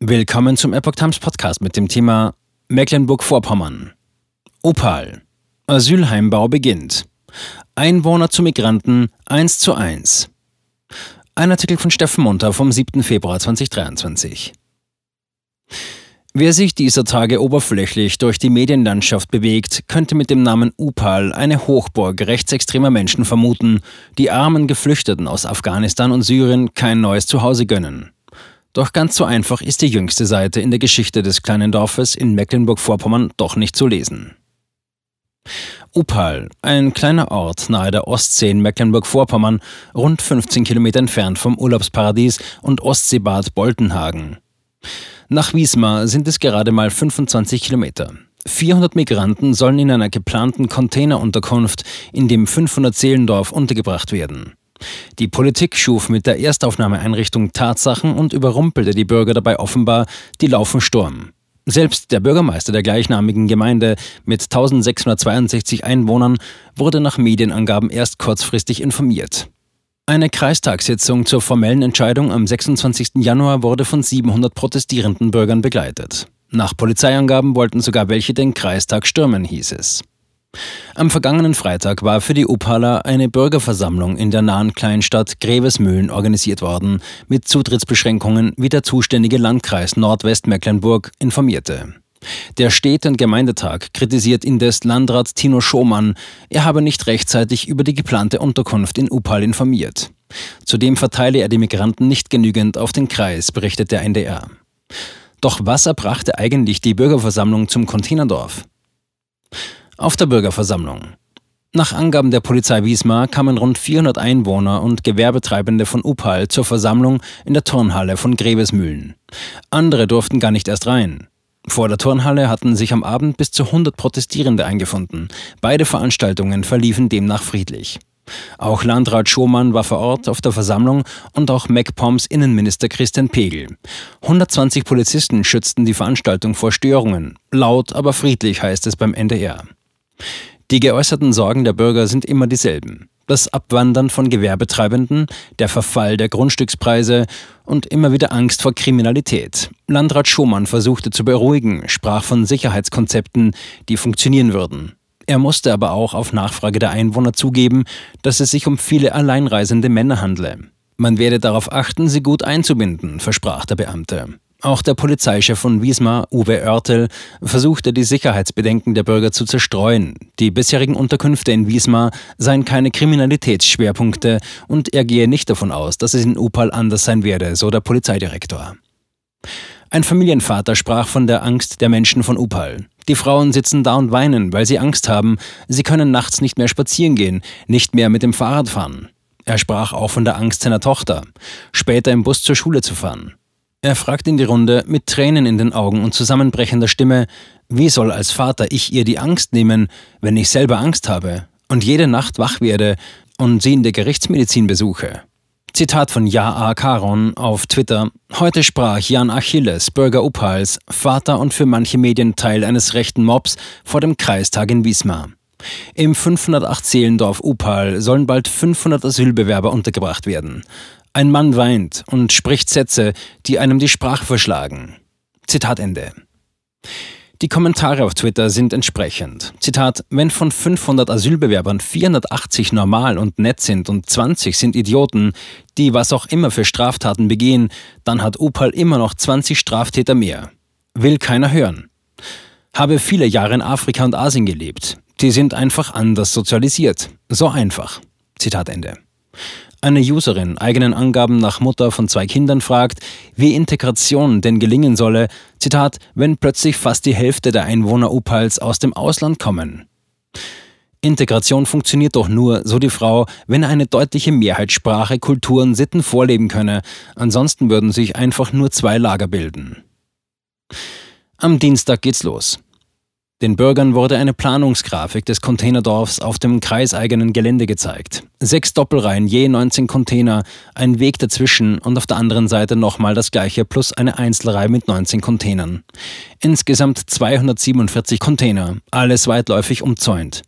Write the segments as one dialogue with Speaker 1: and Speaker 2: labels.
Speaker 1: Willkommen zum Epoch Times Podcast mit dem Thema Mecklenburg-Vorpommern. Opal. Asylheimbau beginnt. Einwohner zu Migranten 1 zu 1. Ein Artikel von Steffen Munter vom 7. Februar 2023. Wer sich dieser Tage oberflächlich durch die Medienlandschaft bewegt, könnte mit dem Namen Upal eine Hochburg rechtsextremer Menschen vermuten, die armen Geflüchteten aus Afghanistan und Syrien kein neues Zuhause gönnen. Doch ganz so einfach ist die jüngste Seite in der Geschichte des kleinen Dorfes in Mecklenburg-Vorpommern doch nicht zu lesen. Upal, ein kleiner Ort nahe der Ostsee in Mecklenburg-Vorpommern, rund 15 Kilometer entfernt vom Urlaubsparadies und Ostseebad Boltenhagen. Nach Wismar sind es gerade mal 25 Kilometer. 400 Migranten sollen in einer geplanten Containerunterkunft in dem 500 Seelendorf untergebracht werden. Die Politik schuf mit der Erstaufnahmeeinrichtung Tatsachen und überrumpelte die Bürger dabei offenbar, die laufen Sturm. Selbst der Bürgermeister der gleichnamigen Gemeinde mit 1662 Einwohnern wurde nach Medienangaben erst kurzfristig informiert. Eine Kreistagssitzung zur formellen Entscheidung am 26. Januar wurde von 700 protestierenden Bürgern begleitet. Nach Polizeiangaben wollten sogar welche den Kreistag stürmen, hieß es. Am vergangenen Freitag war für die Upala eine Bürgerversammlung in der nahen Kleinstadt Grevesmühlen organisiert worden, mit Zutrittsbeschränkungen, wie der zuständige Landkreis Nordwestmecklenburg informierte. Der Städte- und Gemeindetag kritisiert indes Landrat Tino Schomann, er habe nicht rechtzeitig über die geplante Unterkunft in Upal informiert. Zudem verteile er die Migranten nicht genügend auf den Kreis, berichtet der NDR. Doch was erbrachte eigentlich die Bürgerversammlung zum Containerdorf? Auf der Bürgerversammlung. Nach Angaben der Polizei Wismar kamen rund 400 Einwohner und Gewerbetreibende von Upal zur Versammlung in der Turnhalle von Grevesmühlen. Andere durften gar nicht erst rein. Vor der Turnhalle hatten sich am Abend bis zu 100 Protestierende eingefunden. Beide Veranstaltungen verliefen demnach friedlich. Auch Landrat Schomann war vor Ort auf der Versammlung und auch MacPoms Innenminister Christian Pegel. 120 Polizisten schützten die Veranstaltung vor Störungen. Laut, aber friedlich heißt es beim NDR. Die geäußerten Sorgen der Bürger sind immer dieselben. Das Abwandern von Gewerbetreibenden, der Verfall der Grundstückspreise und immer wieder Angst vor Kriminalität. Landrat Schumann versuchte zu beruhigen, sprach von Sicherheitskonzepten, die funktionieren würden. Er musste aber auch auf Nachfrage der Einwohner zugeben, dass es sich um viele alleinreisende Männer handle. Man werde darauf achten, sie gut einzubinden, versprach der Beamte. Auch der Polizeichef von Wismar, Uwe Oertel, versuchte die Sicherheitsbedenken der Bürger zu zerstreuen. Die bisherigen Unterkünfte in Wismar seien keine Kriminalitätsschwerpunkte und er gehe nicht davon aus, dass es in Upal anders sein werde, so der Polizeidirektor. Ein Familienvater sprach von der Angst der Menschen von Upal. Die Frauen sitzen da und weinen, weil sie Angst haben. Sie können nachts nicht mehr spazieren gehen, nicht mehr mit dem Fahrrad fahren. Er sprach auch von der Angst seiner Tochter, später im Bus zur Schule zu fahren. Er fragt in die Runde mit Tränen in den Augen und zusammenbrechender Stimme, wie soll als Vater ich ihr die Angst nehmen, wenn ich selber Angst habe und jede Nacht wach werde und sie in der Gerichtsmedizin besuche? Zitat von Ja A. Karon auf Twitter. Heute sprach Jan Achilles, Bürger Upals, Vater und für manche Medien Teil eines rechten Mobs, vor dem Kreistag in Wismar. Im 508 Seelendorf Upal sollen bald 500 Asylbewerber untergebracht werden. Ein Mann weint und spricht Sätze, die einem die Sprache verschlagen. Zitat Ende. Die Kommentare auf Twitter sind entsprechend. Zitat, wenn von 500 Asylbewerbern 480 normal und nett sind und 20 sind Idioten, die was auch immer für Straftaten begehen, dann hat Opal immer noch 20 Straftäter mehr. Will keiner hören. Habe viele Jahre in Afrika und Asien gelebt. Die sind einfach anders sozialisiert. So einfach. Zitat Ende. Eine Userin, eigenen Angaben nach Mutter von zwei Kindern, fragt, wie Integration denn gelingen solle, Zitat, wenn plötzlich fast die Hälfte der Einwohner Upals aus dem Ausland kommen. Integration funktioniert doch nur, so die Frau, wenn eine deutliche Mehrheit Sprache, Kultur und Sitten vorleben könne, ansonsten würden sich einfach nur zwei Lager bilden. Am Dienstag geht's los. Den Bürgern wurde eine Planungsgrafik des Containerdorfs auf dem kreiseigenen Gelände gezeigt. Sechs Doppelreihen, je 19 Container, ein Weg dazwischen und auf der anderen Seite nochmal das gleiche plus eine Einzelreihe mit 19 Containern. Insgesamt 247 Container, alles weitläufig umzäunt.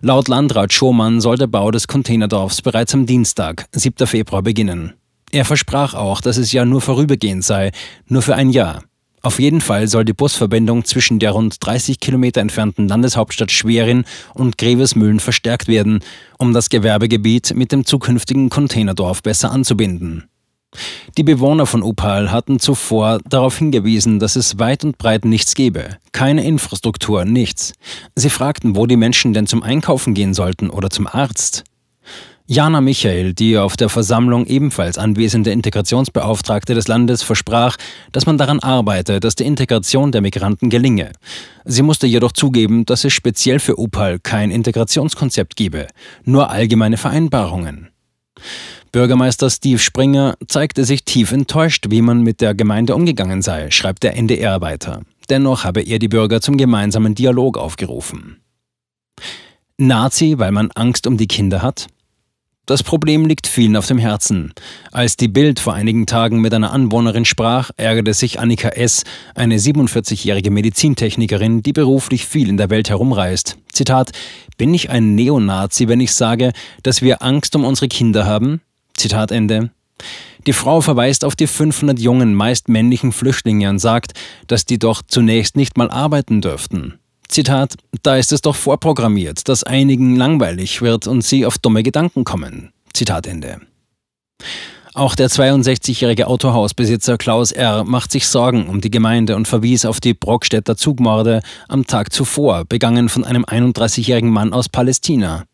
Speaker 1: Laut Landrat Schomann soll der Bau des Containerdorfs bereits am Dienstag, 7. Februar, beginnen. Er versprach auch, dass es ja nur vorübergehend sei, nur für ein Jahr. Auf jeden Fall soll die Busverbindung zwischen der rund 30 Kilometer entfernten Landeshauptstadt Schwerin und Grevesmühlen verstärkt werden, um das Gewerbegebiet mit dem zukünftigen Containerdorf besser anzubinden. Die Bewohner von Upal hatten zuvor darauf hingewiesen, dass es weit und breit nichts gebe. Keine Infrastruktur, nichts. Sie fragten, wo die Menschen denn zum Einkaufen gehen sollten oder zum Arzt. Jana Michael, die auf der Versammlung ebenfalls anwesende Integrationsbeauftragte des Landes, versprach, dass man daran arbeite, dass die Integration der Migranten gelinge. Sie musste jedoch zugeben, dass es speziell für Upal kein Integrationskonzept gebe, nur allgemeine Vereinbarungen. Bürgermeister Steve Springer zeigte sich tief enttäuscht, wie man mit der Gemeinde umgegangen sei, schreibt der NDR weiter. Dennoch habe er die Bürger zum gemeinsamen Dialog aufgerufen. Nazi, weil man Angst um die Kinder hat? Das Problem liegt vielen auf dem Herzen. Als die Bild vor einigen Tagen mit einer Anwohnerin sprach, ärgerte sich Annika S., eine 47-jährige Medizintechnikerin, die beruflich viel in der Welt herumreist. Zitat: Bin ich ein Neonazi, wenn ich sage, dass wir Angst um unsere Kinder haben? Zitat Ende. Die Frau verweist auf die 500 jungen, meist männlichen Flüchtlinge und sagt, dass die doch zunächst nicht mal arbeiten dürften. Zitat, da ist es doch vorprogrammiert, dass einigen langweilig wird und sie auf dumme Gedanken kommen. Zitat Ende. Auch der 62-jährige Autohausbesitzer Klaus R. macht sich Sorgen um die Gemeinde und verwies auf die Brockstädter Zugmorde am Tag zuvor, begangen von einem 31-jährigen Mann aus Palästina.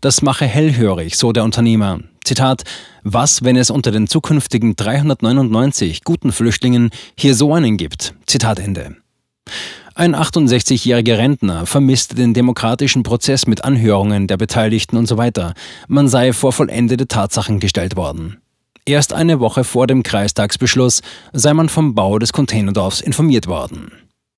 Speaker 1: Das mache hellhörig, so der Unternehmer. Zitat, was, wenn es unter den zukünftigen 399 guten Flüchtlingen hier so einen gibt? Zitat Ende. Ein 68-jähriger Rentner vermisste den demokratischen Prozess mit Anhörungen der Beteiligten und so weiter. Man sei vor vollendete Tatsachen gestellt worden. Erst eine Woche vor dem Kreistagsbeschluss sei man vom Bau des Containerdorfs informiert worden.